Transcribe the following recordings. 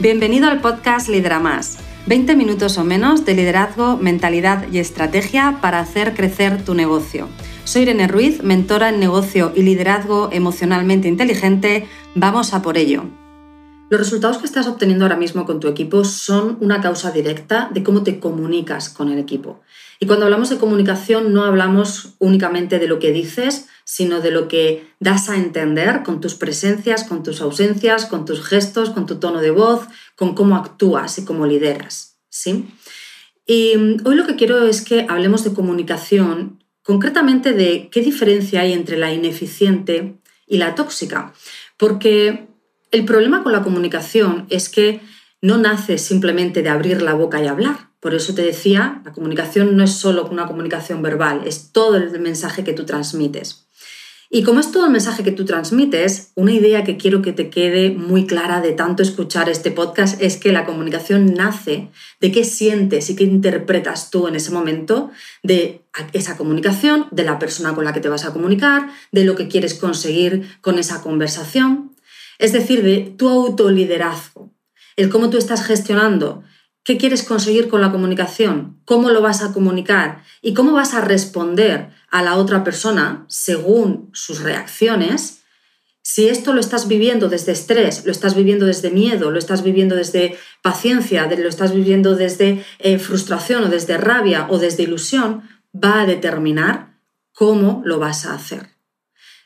Bienvenido al podcast Lidera Más. 20 minutos o menos de liderazgo, mentalidad y estrategia para hacer crecer tu negocio. Soy Irene Ruiz, mentora en negocio y liderazgo emocionalmente inteligente. Vamos a por ello. Los resultados que estás obteniendo ahora mismo con tu equipo son una causa directa de cómo te comunicas con el equipo. Y cuando hablamos de comunicación no hablamos únicamente de lo que dices, sino de lo que das a entender con tus presencias, con tus ausencias, con tus gestos, con tu tono de voz, con cómo actúas y cómo lideras. ¿sí? Y mm, hoy lo que quiero es que hablemos de comunicación, concretamente de qué diferencia hay entre la ineficiente y la tóxica. Porque el problema con la comunicación es que no nace simplemente de abrir la boca y hablar por eso te decía, la comunicación no es solo una comunicación verbal, es todo el mensaje que tú transmites. Y como es todo el mensaje que tú transmites, una idea que quiero que te quede muy clara de tanto escuchar este podcast es que la comunicación nace de qué sientes y qué interpretas tú en ese momento de esa comunicación, de la persona con la que te vas a comunicar, de lo que quieres conseguir con esa conversación. Es decir, de tu autoliderazgo, el cómo tú estás gestionando ¿Qué quieres conseguir con la comunicación? ¿Cómo lo vas a comunicar? ¿Y cómo vas a responder a la otra persona según sus reacciones? Si esto lo estás viviendo desde estrés, lo estás viviendo desde miedo, lo estás viviendo desde paciencia, lo estás viviendo desde eh, frustración o desde rabia o desde ilusión, va a determinar cómo lo vas a hacer.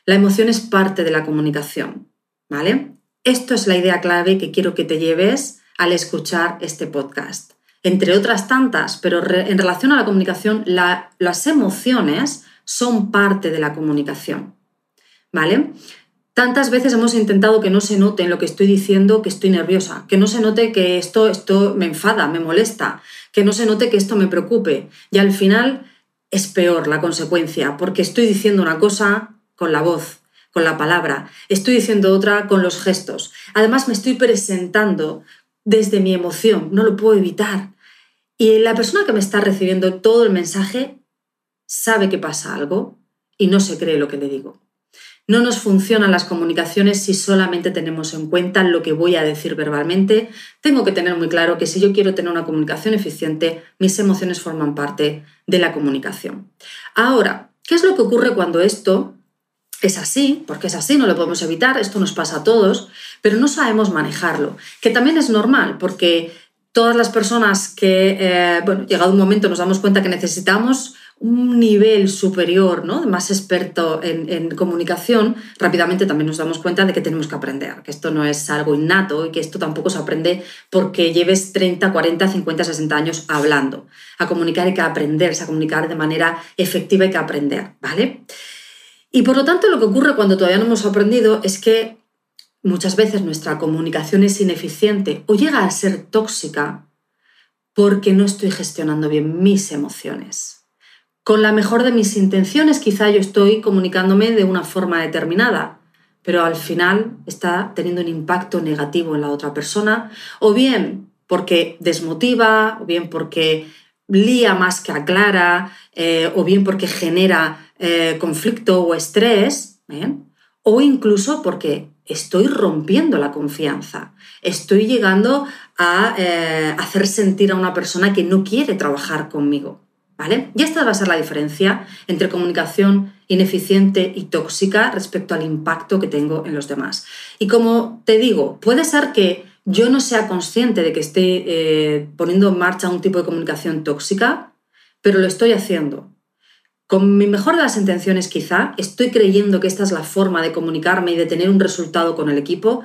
La emoción es parte de la comunicación, ¿vale? Esto es la idea clave que quiero que te lleves al escuchar este podcast. Entre otras tantas, pero en relación a la comunicación, las emociones son parte de la comunicación. ¿Vale? Tantas veces hemos intentado que no se note en lo que estoy diciendo que estoy nerviosa, que no se note que esto, esto me enfada, me molesta, que no se note que esto me preocupe. Y al final es peor la consecuencia, porque estoy diciendo una cosa con la voz, con la palabra, estoy diciendo otra con los gestos. Además me estoy presentando desde mi emoción, no lo puedo evitar. Y la persona que me está recibiendo todo el mensaje sabe que pasa algo y no se cree lo que le digo. No nos funcionan las comunicaciones si solamente tenemos en cuenta lo que voy a decir verbalmente. Tengo que tener muy claro que si yo quiero tener una comunicación eficiente, mis emociones forman parte de la comunicación. Ahora, ¿qué es lo que ocurre cuando esto es así, porque es así, no lo podemos evitar, esto nos pasa a todos, pero no sabemos manejarlo, que también es normal, porque todas las personas que, eh, bueno, llegado un momento nos damos cuenta que necesitamos un nivel superior, ¿no? más experto en, comunicación, rápidamente también nos damos cuenta de que tenemos que aprender, que esto no es algo innato y que esto tampoco se aprende porque lleves 30, 40, 50, 60 años hablando. A comunicar hay que aprenderse, a comunicar de manera efectiva hay que aprender, ¿vale? Y por lo tanto lo que ocurre cuando todavía no hemos aprendido es que muchas veces nuestra comunicación es ineficiente o llega a ser tóxica porque no estoy gestionando bien mis emociones. Con la mejor de mis intenciones quizá yo estoy comunicándome de una forma determinada, pero al final está teniendo un impacto negativo en la otra persona, o bien porque desmotiva, o bien porque lía más que aclara, eh, o bien porque genera eh, conflicto o estrés, o incluso porque estoy rompiendo la confianza, estoy llegando a eh, hacer sentir a una persona que no quiere trabajar conmigo. ¿Vale? Y esta va a ser la diferencia entre comunicación ineficiente y tóxica respecto al impacto que tengo en los demás. Y como te digo, puede ser que yo no sea consciente de que esté eh, poniendo en marcha un tipo de comunicación tóxica, pero lo estoy haciendo. Con mi mejor de las intenciones quizá, estoy creyendo que esta es la forma de comunicarme y de tener un resultado con el equipo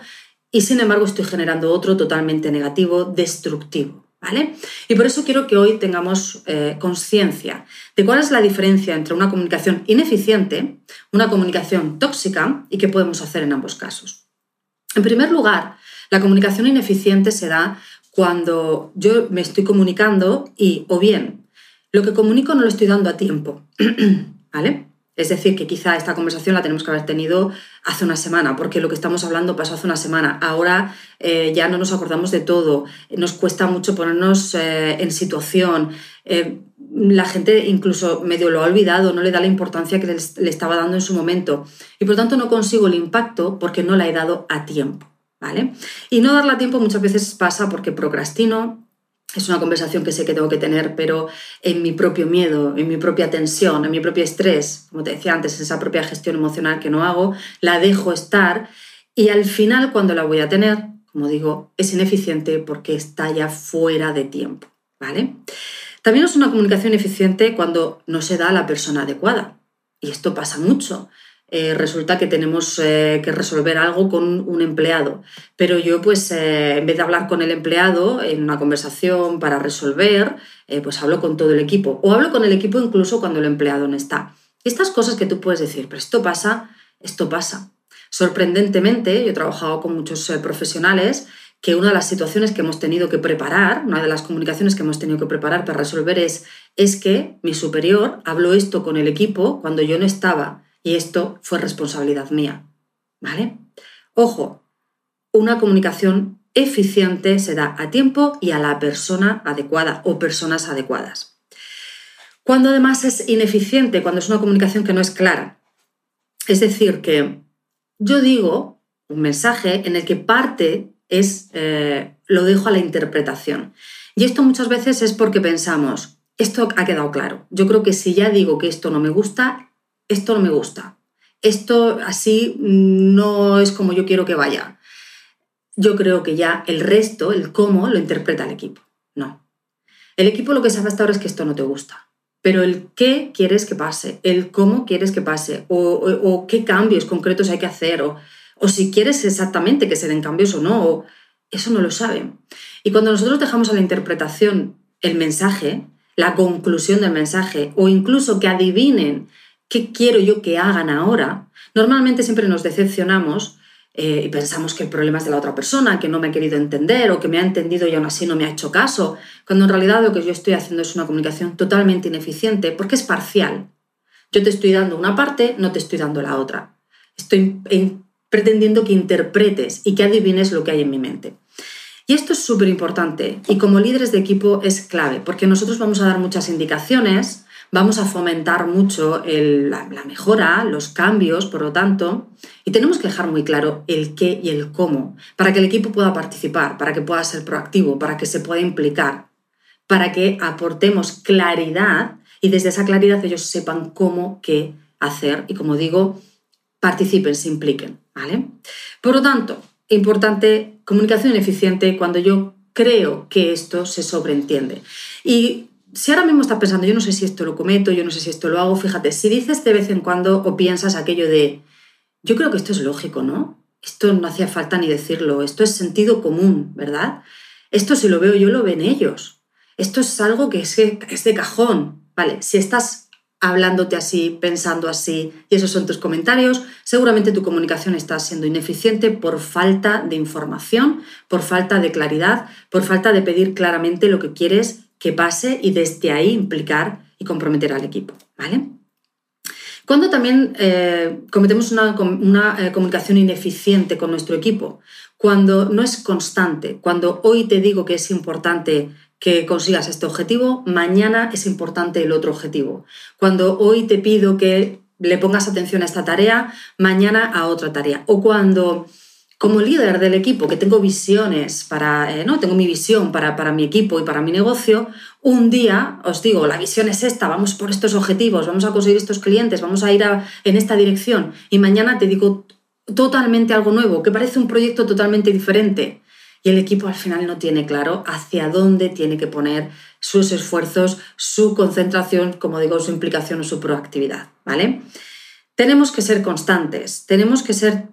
y sin embargo estoy generando otro totalmente negativo, destructivo. ¿Vale? Y por eso quiero que hoy tengamos eh, conciencia de cuál es la diferencia entre una comunicación ineficiente, una comunicación tóxica y qué podemos hacer en ambos casos. En primer lugar, la comunicación ineficiente se da cuando yo me estoy comunicando y o bien lo que comunico no lo estoy dando a tiempo, ¿vale? Es decir, que quizá esta conversación la tenemos que haber tenido hace una semana, porque lo que estamos hablando pasó hace una semana. Ahora eh, ya no nos acordamos de todo, nos cuesta mucho ponernos eh, en situación. Eh, la gente incluso medio lo ha olvidado, no le da la importancia que le, estaba dando en su momento. Y por tanto no consigo el impacto porque no la he dado a tiempo. ¿vale? Y no darla tiempo muchas veces pasa porque procrastino, es una conversación que sé que tengo que tener, pero en mi propio miedo, en mi propia tensión, en mi propio estrés, como te decía antes, esa propia gestión emocional que no hago, la dejo estar y al final cuando la voy a tener, como digo, es ineficiente porque está ya fuera de tiempo, ¿vale? También es una comunicación eficiente cuando no se da a la persona adecuada. Y esto pasa mucho. Eh, resulta que tenemos eh, que resolver algo con un empleado. Pero yo, pues, eh, en vez de hablar con el empleado en una conversación para resolver, pues hablo con todo el equipo. O hablo con el equipo incluso cuando el empleado no está. Estas cosas que tú puedes decir, pero esto pasa, esto pasa. Sorprendentemente, yo he trabajado con muchos profesionales que una de las situaciones que hemos tenido que preparar, una de las comunicaciones que hemos tenido que preparar para resolver es, es que mi superior habló esto con el equipo cuando yo no estaba y esto fue responsabilidad mía. ¿Vale? Ojo, una comunicación eficiente se da a tiempo y a la persona adecuada o personas adecuadas. Cuando además es ineficiente, cuando es una comunicación que no es clara. Es decir, que yo digo un mensaje en el que parte es, eh, lo dejo a la interpretación. Y esto muchas veces es porque pensamos, esto ha quedado claro. Yo creo que si ya digo que esto no me gusta, esto no me gusta, esto así no es como yo quiero que vaya. Yo creo que ya el resto, el cómo, lo interpreta el equipo. No. El equipo lo que sabe hasta ahora es que esto no te gusta. Pero el qué quieres que pase, el cómo quieres que pase, o, qué cambios concretos hay que hacer, o, o, si quieres exactamente que se den cambios o no, eso no lo saben. Y cuando nosotros dejamos a la interpretación el mensaje, la conclusión del mensaje, o incluso que adivinen ¿qué quiero yo que hagan ahora? Normalmente siempre nos decepcionamos eh, y pensamos que el problema es de la otra persona, que no me ha querido entender o que me ha entendido y aún así no me ha hecho caso, cuando en realidad lo que yo estoy haciendo es una comunicación totalmente ineficiente porque es parcial. Yo te estoy dando una parte, no te estoy dando la otra. Estoy pretendiendo que interpretes y que adivines lo que hay en mi mente. Y esto es súper importante y como líderes de equipo es clave porque nosotros vamos a dar muchas indicaciones, vamos a fomentar mucho la, mejora, los cambios, por lo tanto, y tenemos que dejar muy claro el qué y el cómo, para que el equipo pueda participar, para que pueda ser proactivo, para que se pueda implicar, para que aportemos claridad y desde esa claridad ellos sepan cómo, qué hacer y, como digo, participen, se impliquen. ¿vale? Por lo tanto, importante comunicación eficiente cuando yo creo que esto se sobreentiende. Y si ahora mismo estás pensando, yo no sé si esto lo cometo, yo no sé si esto lo hago, fíjate, si dices de vez en cuando o piensas aquello de, yo creo que esto es lógico, ¿no? Esto no hacía falta ni decirlo, esto es sentido común, ¿verdad? Esto si lo veo yo, lo ven ellos. Esto es algo que es, es de cajón, ¿vale? Si estás hablándote así, pensando así, y esos son tus comentarios, seguramente tu comunicación está siendo ineficiente por falta de información, por falta de claridad, por falta de pedir claramente lo que quieres que pase y desde ahí implicar y comprometer al equipo. ¿vale? Cuando también eh, cometemos una, eh, comunicación ineficiente con nuestro equipo, cuando no es constante, cuando hoy te digo que es importante que consigas este objetivo, mañana es importante el otro objetivo. Cuando hoy te pido que le pongas atención a esta tarea, mañana a otra tarea. O cuando como líder del equipo, que tengo visiones para, eh, ¿no? Tengo mi visión para, para, mi equipo y para mi negocio, un día os digo, la visión es esta, vamos por estos objetivos, vamos a conseguir estos clientes, vamos a ir en esta dirección, y mañana te digo totalmente algo nuevo, que parece un proyecto totalmente diferente, y el equipo al final no tiene claro hacia dónde tiene que poner sus esfuerzos, su concentración, como digo, su implicación o su proactividad, ¿vale? Tenemos que ser constantes, tenemos que ser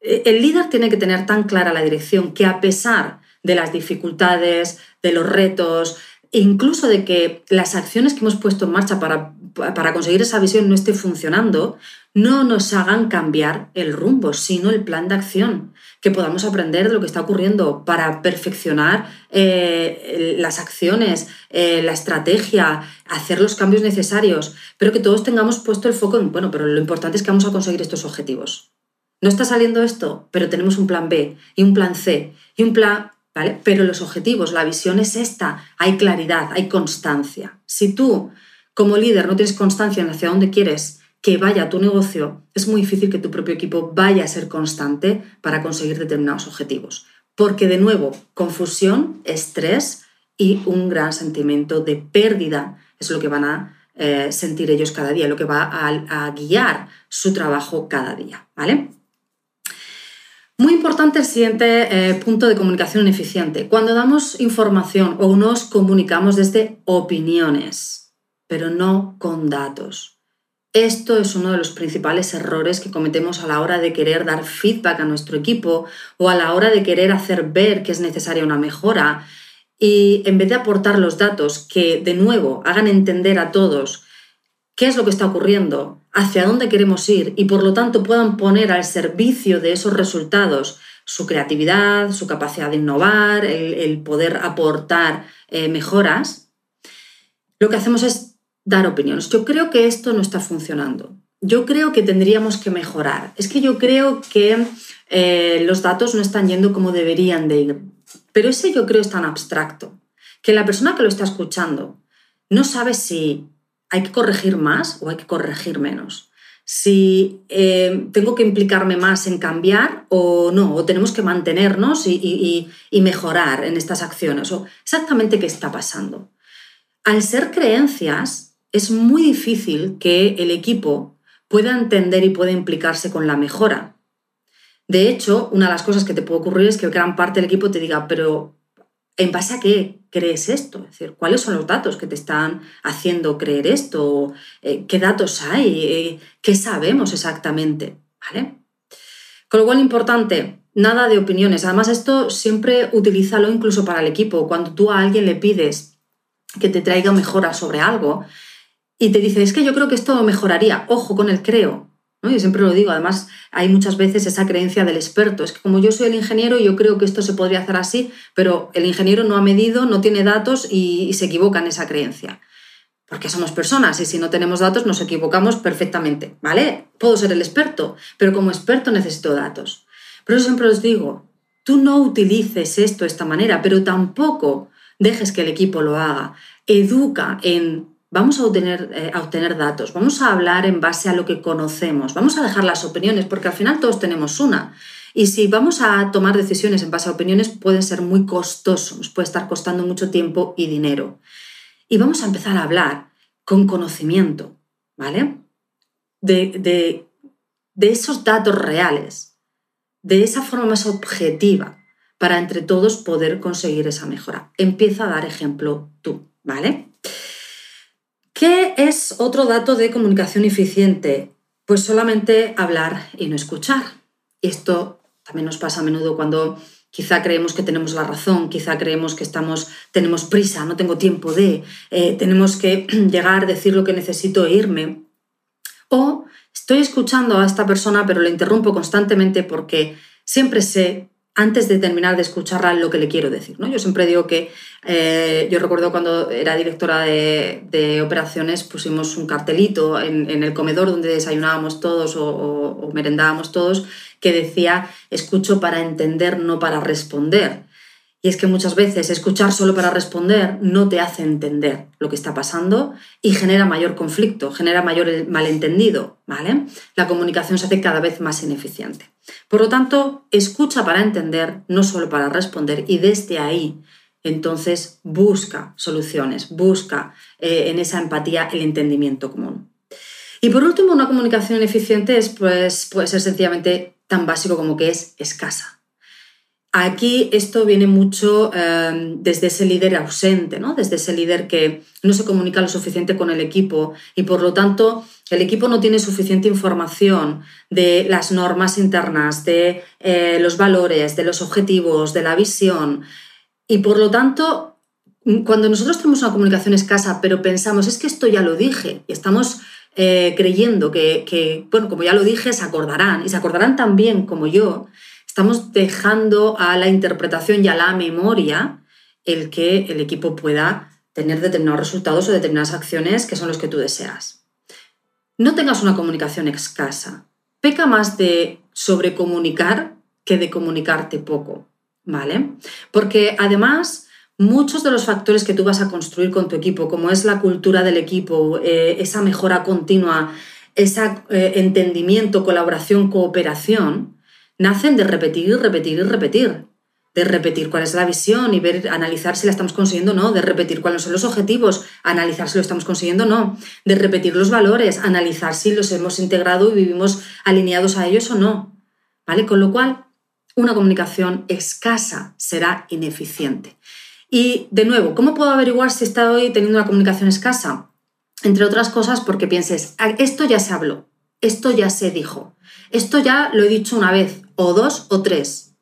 el líder tiene que tener tan clara la dirección que a pesar de las dificultades, de los retos, incluso de que las acciones que hemos puesto en marcha para, para, conseguir esa visión no esté funcionando, no nos hagan cambiar el rumbo, sino el plan de acción, que podamos aprender de lo que está ocurriendo para perfeccionar eh, las acciones, eh, la estrategia, hacer los cambios necesarios, pero que todos tengamos puesto el foco en, bueno, pero lo importante es que vamos a conseguir estos objetivos. No está saliendo esto, pero tenemos un plan B y un plan C y un plan, ¿vale? Pero los objetivos, la visión es esta, hay claridad, hay constancia. Si tú como líder no tienes constancia en hacia dónde quieres que vaya tu negocio, es muy difícil que tu propio equipo vaya a ser constante para conseguir determinados objetivos. Porque de nuevo, confusión, estrés y un gran sentimiento de pérdida es lo que van a eh, sentir ellos cada día, lo que va a, guiar su trabajo cada día. ¿Vale? Muy importante el siguiente eh, punto de comunicación eficiente. Cuando damos información o nos comunicamos desde opiniones, pero no con datos. Esto es uno de los principales errores que cometemos a la hora de querer dar feedback a nuestro equipo o a la hora de querer hacer ver que es necesaria una mejora y en vez de aportar los datos que, de nuevo, hagan entender a todos qué es lo que está ocurriendo, hacia dónde queremos ir y por lo tanto puedan poner al servicio de esos resultados su creatividad, su capacidad de innovar, el, poder aportar eh, mejoras, lo que hacemos es dar opiniones. Yo creo que esto no está funcionando. Yo creo que tendríamos que mejorar. Es que yo creo que eh, los datos no están yendo como deberían de ir. Pero ese yo creo es tan abstracto que la persona que lo está escuchando no sabe si hay que corregir más o hay que corregir menos. Si eh, tengo que implicarme más en cambiar o no, o tenemos que mantenernos y, y mejorar en estas acciones, o exactamente qué está pasando. Al ser creencias, es muy difícil que el equipo pueda entender y pueda implicarse con la mejora. De hecho, una de las cosas que te puede ocurrir es que gran parte del equipo te diga, pero ¿en base a qué crees esto? Es decir, ¿cuáles son los datos que te están haciendo creer esto? Eh, ¿Qué datos hay? Eh, ¿Qué sabemos exactamente? Con lo cual, importante, nada de opiniones. Además, esto siempre utilízalo incluso para el equipo. Cuando tú a alguien le pides que te traiga mejoras sobre algo y te dice, es que yo creo que esto mejoraría, ojo con el creo. Yo siempre lo digo, además hay muchas veces esa creencia del experto, es que como yo soy el ingeniero, yo creo que esto se podría hacer así, pero el ingeniero no ha medido, no tiene datos y, se equivoca en esa creencia. Porque somos personas y si no tenemos datos nos equivocamos perfectamente, ¿vale? Puedo ser el experto, pero como experto necesito datos. Pero yo siempre os digo, tú no utilices esto de esta manera, pero tampoco dejes que el equipo lo haga. Educa en vamos a obtener, eh, a obtener datos, vamos a hablar en base a lo que conocemos, vamos a dejar las opiniones, porque al final todos tenemos una. Y si vamos a tomar decisiones en base a opiniones, pueden ser muy costosos, nos puede estar costando mucho tiempo y dinero. Y vamos a empezar a hablar con conocimiento, ¿vale? De, de, de esos datos reales, de esa forma más objetiva, para entre todos poder conseguir esa mejora. Empieza a dar ejemplo tú, ¿vale? ¿Qué es otro dato de comunicación eficiente? Pues solamente hablar y no escuchar. Y esto también nos pasa a menudo cuando quizá creemos que tenemos la razón, quizá creemos que estamos, tenemos prisa, no tengo tiempo de, eh, tenemos que llegar, decir lo que necesito e irme. O estoy escuchando a esta persona pero le interrumpo constantemente porque siempre sé antes de terminar de escucharla lo que le quiero decir. ¿no? Yo siempre digo que, eh, yo recuerdo cuando era directora de, operaciones, pusimos un cartelito en, el comedor donde desayunábamos todos o merendábamos todos, que decía, escucho para entender, no para responder. Y es que muchas veces escuchar solo para responder no te hace entender lo que está pasando y genera mayor conflicto, genera mayor malentendido, ¿vale? La comunicación se hace cada vez más ineficiente. Por lo tanto, escucha para entender, no solo para responder y desde ahí entonces busca soluciones, busca eh, en esa empatía el entendimiento común. Y por último, una comunicación eficiente es, pues, puede ser sencillamente tan básico como que es escasa. Aquí esto viene mucho em, desde ese líder ausente, ¿no? desde ese líder que no se comunica lo suficiente con el equipo y por lo tanto el equipo no tiene suficiente información de las normas internas, de eh, los valores, de los objetivos, de la visión y por lo tanto cuando nosotros tenemos una comunicación escasa pero pensamos es que esto ya lo dije y estamos eh, creyendo que, que, bueno, como ya lo dije, se acordarán y se acordarán también como yo estamos dejando a la interpretación y a la memoria el que el equipo pueda tener determinados resultados o determinadas acciones que son los que tú deseas. No tengas una comunicación escasa. Peca más de sobrecomunicar que de comunicarte poco, ¿vale? Porque además muchos de los factores que tú vas a construir con tu equipo, como es la cultura del equipo, eh, esa mejora continua, ese eh, entendimiento, colaboración, cooperación, nacen de repetir y repetir y repetir. De repetir cuál es la visión y ver, analizar si la estamos consiguiendo o no. De repetir cuáles son los objetivos, analizar si lo estamos consiguiendo o no. De repetir los valores, analizar si los hemos integrado y vivimos alineados a ellos o no. ¿Vale? Con lo cual, una comunicación escasa será ineficiente. Y de nuevo, ¿cómo puedo averiguar si estoy teniendo una comunicación escasa? Entre otras cosas porque pienses, ah, esto ya se habló, esto ya se dijo, esto ya lo he dicho una vez, o dos, o tres.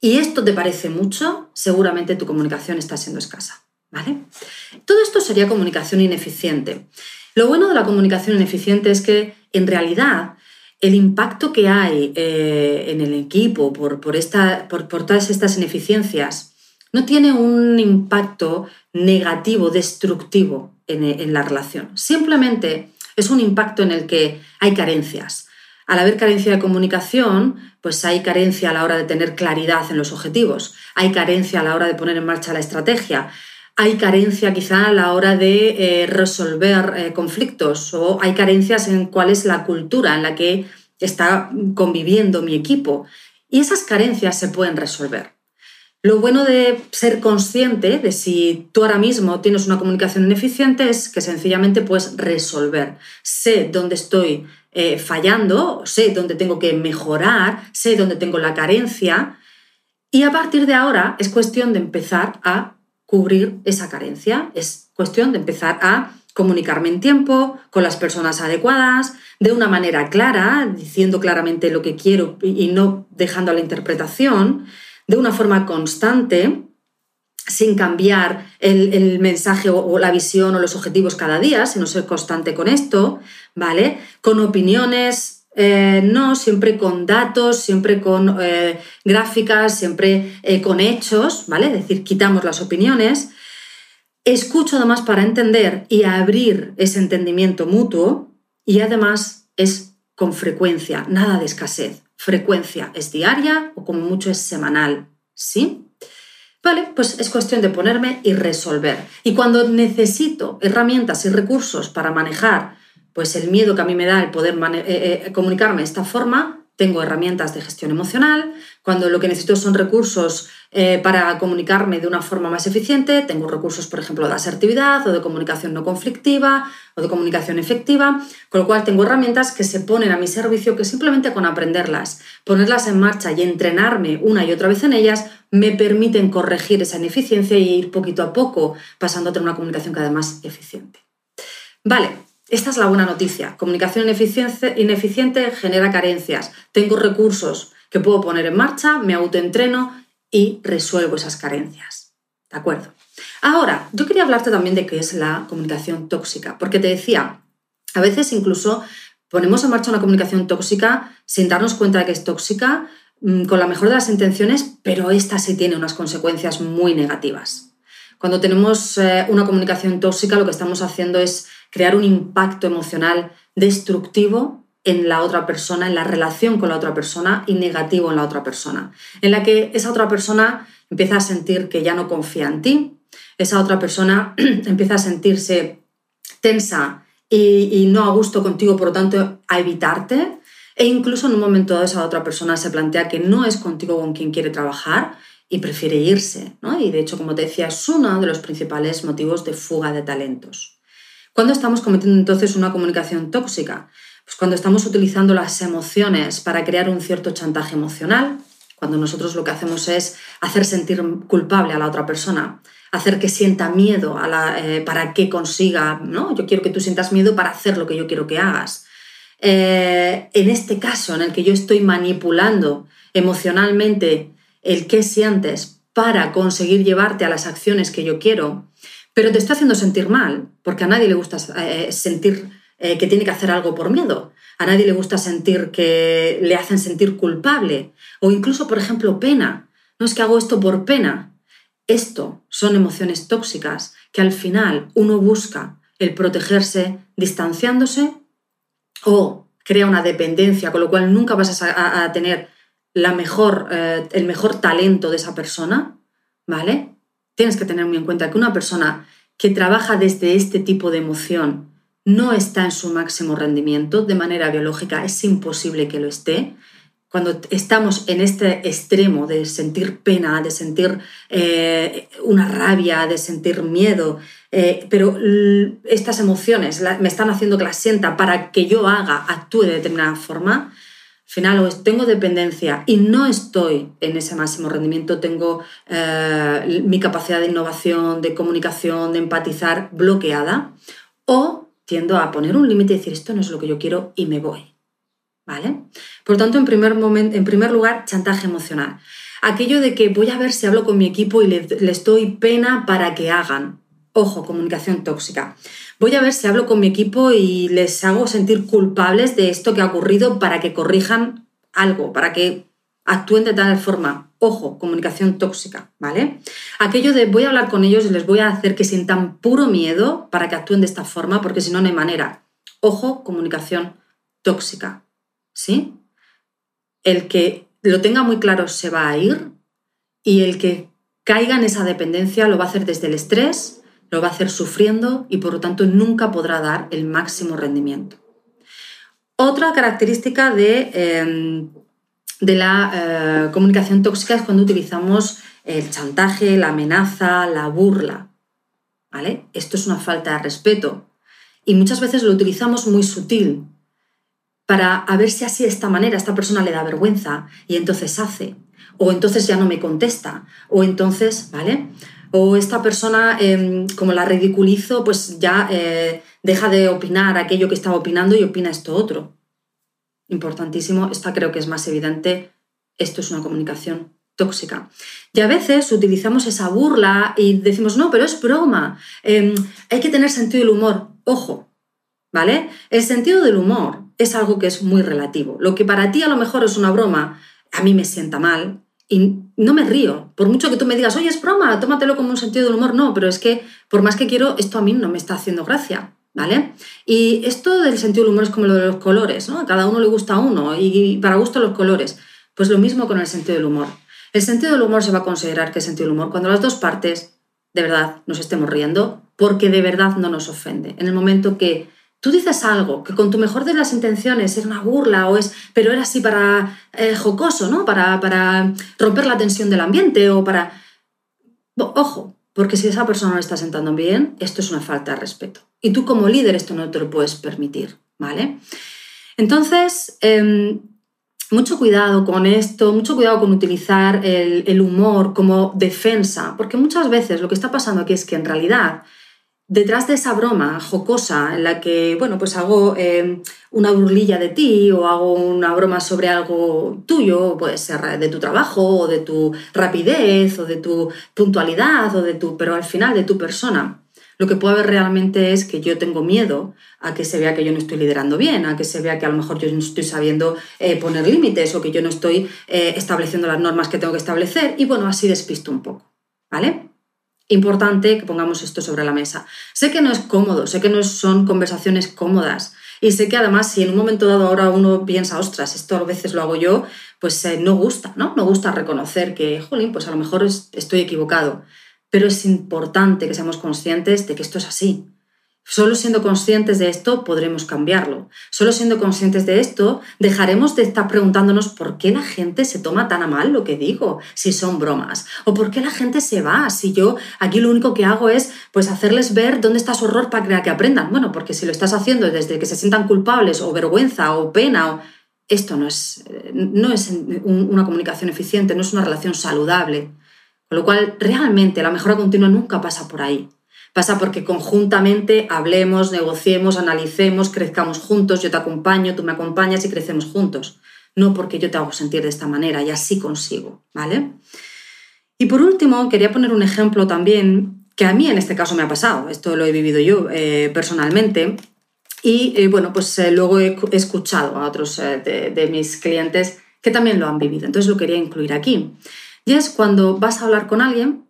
Y esto te parece mucho, seguramente tu comunicación está siendo escasa. ¿Vale? Todo esto sería comunicación ineficiente. Lo bueno de la comunicación ineficiente es que en realidad el impacto que hay eh, en el equipo por, por, esta, por, todas estas ineficiencias no tiene un impacto negativo, destructivo en, la relación. Simplemente es un impacto en el que hay carencias. Al haber carencia de comunicación, pues hay carencia a la hora de tener claridad en los objetivos, hay carencia a la hora de poner en marcha la estrategia, hay carencia quizá a la hora de eh, resolver eh, conflictos o hay carencias en cuál es la cultura en la que está conviviendo mi equipo. Y esas carencias se pueden resolver. Lo bueno de ser consciente de si tú ahora mismo tienes una comunicación ineficiente es que sencillamente puedes resolver. Sé dónde estoy eh, fallando, sé dónde tengo que mejorar, sé dónde tengo la carencia y a partir de ahora es cuestión de empezar a cubrir esa carencia. Es cuestión de empezar a comunicarme en tiempo, con las personas adecuadas, de una manera clara, diciendo claramente lo que quiero y no dejando a la interpretación, de una forma constante, sin cambiar el, mensaje o, la visión o los objetivos cada día, sino ser constante con esto, ¿vale? Con opiniones eh, no, siempre con datos, siempre con eh, gráficas, siempre eh, con hechos, ¿vale? Es decir, quitamos las opiniones. Escucho además para entender y abrir ese entendimiento mutuo y además es con frecuencia, nada de escasez. Frecuencia es diaria o como mucho es semanal, ¿sí? Vale, pues es cuestión de ponerme y resolver. Y cuando necesito herramientas y recursos para manejar pues el miedo que a mí me da el poder eh, eh, comunicarme de esta forma, tengo herramientas de gestión emocional, cuando lo que necesito son recursos eh, para comunicarme de una forma más eficiente, tengo recursos, por ejemplo, de asertividad o de comunicación no conflictiva o de comunicación efectiva, con lo cual tengo herramientas que se ponen a mi servicio que simplemente con aprenderlas, ponerlas en marcha y entrenarme una y otra vez en ellas, me permiten corregir esa ineficiencia y ir poquito a poco pasando a tener una comunicación cada vez más eficiente. Vale, esta es la buena noticia. Comunicación ineficiente, genera carencias. Tengo recursos que puedo poner en marcha, me autoentreno y resuelvo esas carencias. ¿De acuerdo? Ahora, yo quería hablarte también de qué es la comunicación tóxica, porque te decía, a veces incluso ponemos en marcha una comunicación tóxica sin darnos cuenta de que es tóxica, mm, con la mejor de las intenciones, pero esta sí tiene unas consecuencias muy negativas. Cuando tenemos eh, una comunicación tóxica, lo que estamos haciendo es crear un impacto emocional destructivo en la otra persona, en la relación con la otra persona y negativo en la otra persona, en la que esa otra persona empieza a sentir que ya no confía en ti, esa otra persona empieza a sentirse tensa y, no a gusto contigo, por lo tanto, a evitarte, e incluso en un momento dado esa otra persona se plantea que no es contigo con quien quiere trabajar y prefiere irse, ¿no? Y de hecho, como te decía, es uno de los principales motivos de fuga de talentos. ¿Cuándo estamos cometiendo entonces una comunicación tóxica? Pues cuando estamos utilizando las emociones para crear un cierto chantaje emocional, cuando nosotros lo que hacemos es hacer sentir culpable a la otra persona, hacer que sienta miedo eh, para que consiga, ¿no? Yo quiero que tú sientas miedo para hacer lo que yo quiero que hagas. Eh, en este caso, en el que yo estoy manipulando emocionalmente el qué sientes para conseguir llevarte a las acciones que yo quiero, pero te estoy haciendo sentir mal, porque a nadie le gusta eh, sentir eh, que tiene que hacer algo por miedo, a nadie le gusta sentir que le hacen sentir culpable, o incluso, por ejemplo, pena. No es que hago esto por pena. Esto son emociones tóxicas que al final uno busca el protegerse distanciándose o crea una dependencia, con lo cual nunca vas a, tener la mejor, eh, el mejor talento de esa persona, ¿vale? Tienes que tener muy en cuenta que una persona que trabaja desde este tipo de emoción no está en su máximo rendimiento de manera biológica, es imposible que lo esté. Cuando estamos en este extremo de sentir pena, de sentir eh, una rabia, de sentir miedo, eh, pero estas emociones me están haciendo que las sienta para que yo haga, actúe de determinada forma, al final tengo dependencia y no estoy en ese máximo rendimiento, tengo eh, mi capacidad de innovación, de comunicación, de empatizar bloqueada, o tiendo a poner un límite y decir esto no es lo que yo quiero y me voy. ¿Vale? Por tanto, en primer, momento, en primer lugar, chantaje emocional. Aquello de que voy a ver si hablo con mi equipo y les doy pena para que hagan. Ojo, comunicación tóxica. Voy a ver si hablo con mi equipo y les hago sentir culpables de esto que ha ocurrido para que corrijan algo, para que actúen de tal forma. Ojo, comunicación tóxica, ¿vale? Aquello de voy a hablar con ellos y les voy a hacer que sientan puro miedo para que actúen de esta forma, porque si no, no hay manera. Ojo, comunicación tóxica, ¿sí? El que lo tenga muy claro se va a ir y el que caiga en esa dependencia lo va a hacer desde el estrés, lo va a hacer sufriendo y por lo tanto nunca podrá dar el máximo rendimiento. Otra característica de em, de la eh, comunicación tóxica es cuando utilizamos el chantaje, la amenaza, la burla. ¿Vale? Esto es una falta de respeto. Y muchas veces lo utilizamos muy sutil para a ver si así de esta manera esta persona le da vergüenza y entonces hace. O entonces ya no me contesta. O entonces, ¿vale? O esta persona, em, como la ridiculizo, pues ya eh, deja de opinar aquello que estaba opinando y opina esto otro importantísimo, esta creo que es más evidente, esto es una comunicación tóxica. Y a veces utilizamos esa burla y decimos, no, pero es broma, em, hay que tener sentido del humor. Ojo, ¿vale? El sentido del humor es algo que es muy relativo. Lo que para ti a lo mejor es una broma, a mí me sienta mal y no me río. Por mucho que tú me digas, oye, es broma, tómatelo como un sentido del humor, no, pero es que por más que quiero, esto a mí no me está haciendo gracia. ¿Vale? Y esto del sentido del humor es como lo de los colores, ¿no? A cada uno le gusta uno y para gusto los colores. Pues lo mismo con el sentido del humor. El sentido del humor se va a considerar que es sentido del humor cuando las dos partes de verdad nos estemos riendo porque de verdad no nos ofende. En el momento que tú dices algo que con tu mejor de las intenciones es una burla o es, pero era así para eh, jocoso, ¿no? Para, para romper la tensión del ambiente o para... Ojo, porque si esa persona no está sentando bien, esto es una falta de respeto. Y tú como líder esto no te lo puedes permitir, ¿vale? Entonces, em, mucho cuidado con esto, mucho cuidado con utilizar el, humor como defensa, porque muchas veces lo que está pasando aquí es que en realidad detrás de esa broma jocosa en la que, bueno, pues hago em, una burlilla de ti o hago una broma sobre algo tuyo, puede ser de tu trabajo o de tu rapidez o de tu puntualidad o de tu, pero al final de tu persona. Lo que puede haber realmente es que yo tengo miedo a que se vea que yo no estoy liderando bien, a que se vea que a lo mejor yo no estoy sabiendo eh, poner límites o que yo no estoy eh, estableciendo las normas que tengo que establecer y bueno, así despisto un poco, ¿vale? Importante que pongamos esto sobre la mesa. Sé que no es cómodo, sé que no son conversaciones cómodas y sé que además si en un momento dado ahora uno piensa, ostras, esto a veces lo hago yo, pues eh, no gusta, ¿no? No gusta reconocer que, jolín, pues a lo mejor estoy equivocado pero es importante que seamos conscientes de que esto es así. Solo siendo conscientes de esto podremos cambiarlo. Solo siendo conscientes de esto dejaremos de estar preguntándonos por qué la gente se toma tan a mal lo que digo, si son bromas, o por qué la gente se va, si yo aquí lo único que hago es pues hacerles ver dónde está su horror para que aprendan. Bueno, porque si lo estás haciendo desde que se sientan culpables o vergüenza o pena esto no es, no es una comunicación eficiente, no es una relación saludable. Con lo cual, realmente la mejora continua nunca pasa por ahí. Pasa porque conjuntamente hablemos, negociemos, analicemos, crezcamos juntos, yo te acompaño, tú me acompañas y crecemos juntos. No porque yo te hago sentir de esta manera y así consigo, ¿vale? Y por último, quería poner un ejemplo también que a mí en este caso me ha pasado. Esto lo he vivido yo eh, personalmente. Y eh, bueno, pues eh, luego he escuchado a otros de, de mis clientes que también lo han vivido. Entonces lo quería incluir aquí. Y es cuando vas a hablar con alguien,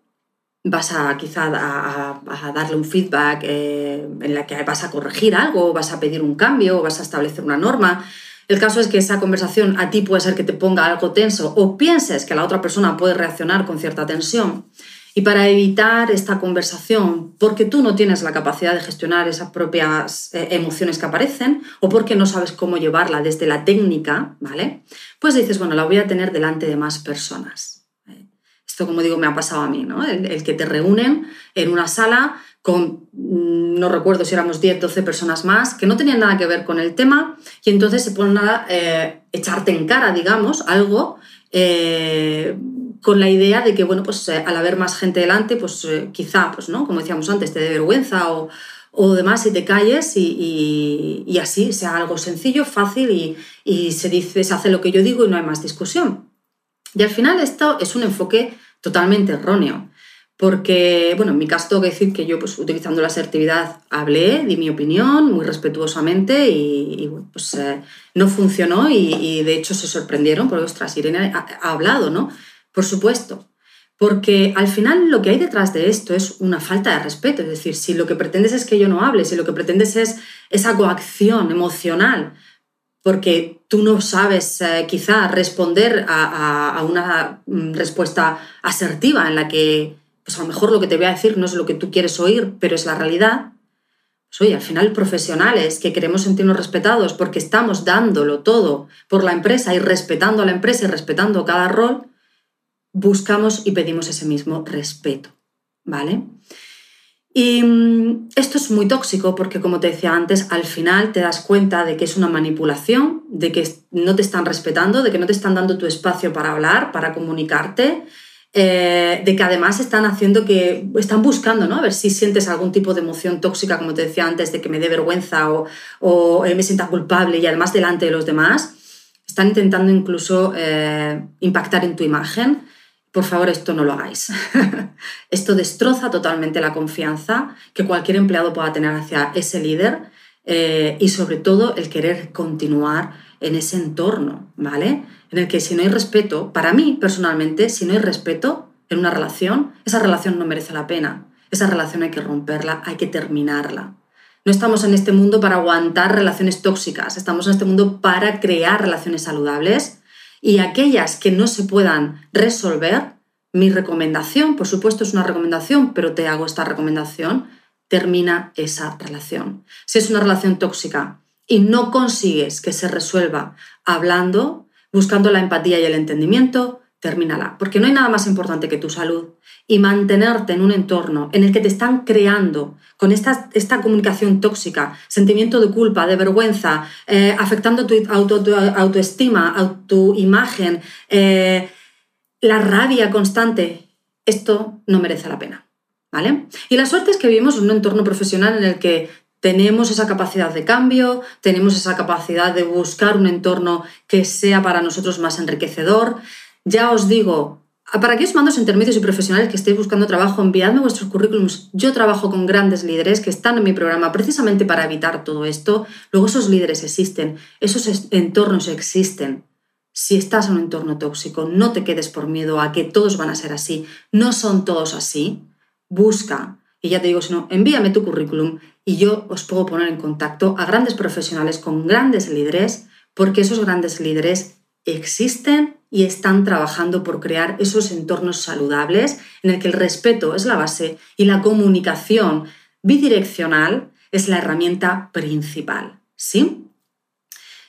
vas a quizá a, darle un feedback eh, en la que vas a corregir algo, vas a pedir un cambio, vas a establecer una norma. El caso es que esa conversación a ti puede ser que te ponga algo tenso o pienses que la otra persona puede reaccionar con cierta tensión. Y para evitar esta conversación, porque tú no tienes la capacidad de gestionar esas propias eh, emociones que aparecen o porque no sabes cómo llevarla desde la técnica, ¿vale? Pues dices, bueno, la voy a tener delante de más personas. Como digo, me ha pasado a mí. El, que te reúnen en una sala con, mm, no recuerdo si éramos 10, 12 personas más, que no tenían nada que ver con el tema y entonces se ponen a eh, echarte en cara, digamos, algo eh, con la idea de que, bueno, pues eh, al haber más gente delante, pues quizá, pues, ¿no? Como decíamos antes, te dé vergüenza o, o demás y te calles y, y, así sea algo sencillo, fácil y, y, se dice, se hace lo que yo digo y no hay más discusión. Y al final esto es un enfoque totalmente erróneo. Porque, bueno, en mi caso tengo que decir que yo, pues utilizando la asertividad, hablé, di mi opinión muy respetuosamente y, pues eh, no funcionó y, de hecho se sorprendieron porque, ostras, Irene ha, ha, hablado, ¿no? Por supuesto. Porque al final lo que hay detrás de esto es una falta de respeto. Es decir, si lo que pretendes es que yo no hable, si lo que pretendes es esa coacción emocional, porque tú no sabes eh, quizá responder a, una mm, respuesta asertiva en la que pues a lo mejor lo que te voy a decir no es lo que tú quieres oír, pero es la realidad. Pues oye, al final profesionales que queremos sentirnos respetados porque estamos dándolo todo por la empresa y respetando a la empresa y respetando cada rol, buscamos y pedimos ese mismo respeto, ¿vale? Y mm, esto es muy tóxico porque, como te decía antes, al final te das cuenta de que es una manipulación, de que no te están respetando, de que no te están dando tu espacio para hablar, para comunicarte, eh, de que además están haciendo que, están buscando, ¿no? A ver si sientes algún tipo de emoción tóxica, como te decía antes, de que me dé vergüenza o, o eh, me sienta culpable y además delante de los demás. Están intentando incluso eh, impactar en tu imagen. Por favor, esto no lo hagáis. esto destroza totalmente la confianza que cualquier empleado pueda tener hacia ese líder y sobre todo el querer continuar en ese entorno, ¿vale? En el que si no hay respeto, para mí personalmente, si no hay respeto en una relación, esa relación no merece la pena. Esa relación hay que romperla, hay que terminarla. No estamos en este mundo para aguantar relaciones tóxicas, estamos en este mundo para crear relaciones saludables y aquellas que no se puedan resolver, mi recomendación, por supuesto es una recomendación, pero te hago esta recomendación, termina esa relación. Si es una relación tóxica y no consigues que se resuelva hablando, buscando la empatía y el entendimiento, termínala. Porque no hay nada más importante que tu salud. Y mantenerte en un entorno en el que te están creando con esta, esta comunicación tóxica, sentimiento de culpa, de vergüenza, eh, afectando tu, auto, tu autoestima, tu imagen, eh, la rabia constante, esto no merece la pena. ¿Vale? Y la suerte es que vivimos en un entorno profesional en el que tenemos esa capacidad de cambio, tenemos esa capacidad de buscar un entorno que sea para nosotros más enriquecedor. Ya os digo, para aquellos mandos intermedios y profesionales que estéis buscando trabajo, enviadme vuestros currículums. Yo trabajo con grandes líderes que están en mi programa precisamente para evitar todo esto. Luego esos líderes existen, esos entornos existen. Si estás en un entorno tóxico, no te quedes por miedo a que todos van a ser así. No son todos así. Busca. Y ya te digo, si no, envíame tu currículum y yo os puedo poner en contacto a grandes profesionales con grandes líderes, porque esos grandes líderes existen y están trabajando por crear esos entornos saludables en el que el respeto es la base y la comunicación bidireccional es la herramienta principal. ¿Sí?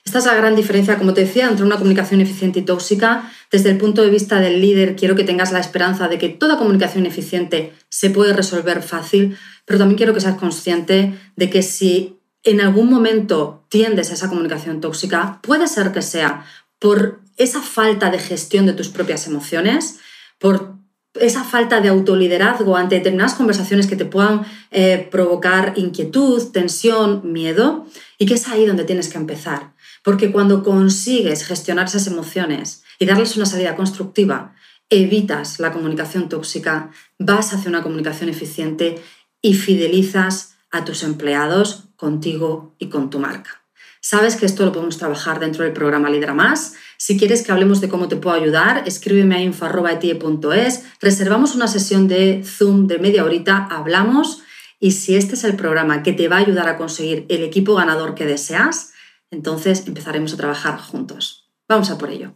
Esta es la gran diferencia, como te decía, entre una comunicación eficiente y tóxica. Desde el punto de vista del líder, quiero que tengas la esperanza de que toda comunicación eficiente se puede resolver fácil, pero también quiero que seas consciente de que si en algún momento tiendes a esa comunicación tóxica, puede ser que sea por esa falta de gestión de tus propias emociones, por esa falta de autoliderazgo ante determinadas conversaciones que te puedan eh, provocar inquietud, tensión, miedo, y que es ahí donde tienes que empezar. Porque cuando consigues gestionar esas emociones y darles una salida constructiva, evitas la comunicación tóxica, vas hacia una comunicación eficiente y fidelizas a tus empleados contigo y con tu marca. Sabes que esto lo podemos trabajar dentro del programa Lidera Más. Si quieres que hablemos de cómo te puedo ayudar, escríbeme a info.etie.es, reservamos una sesión de Zoom de media horita, hablamos y si este es el programa que te va a ayudar a conseguir el equipo ganador que deseas, entonces empezaremos a trabajar juntos. Vamos a por ello.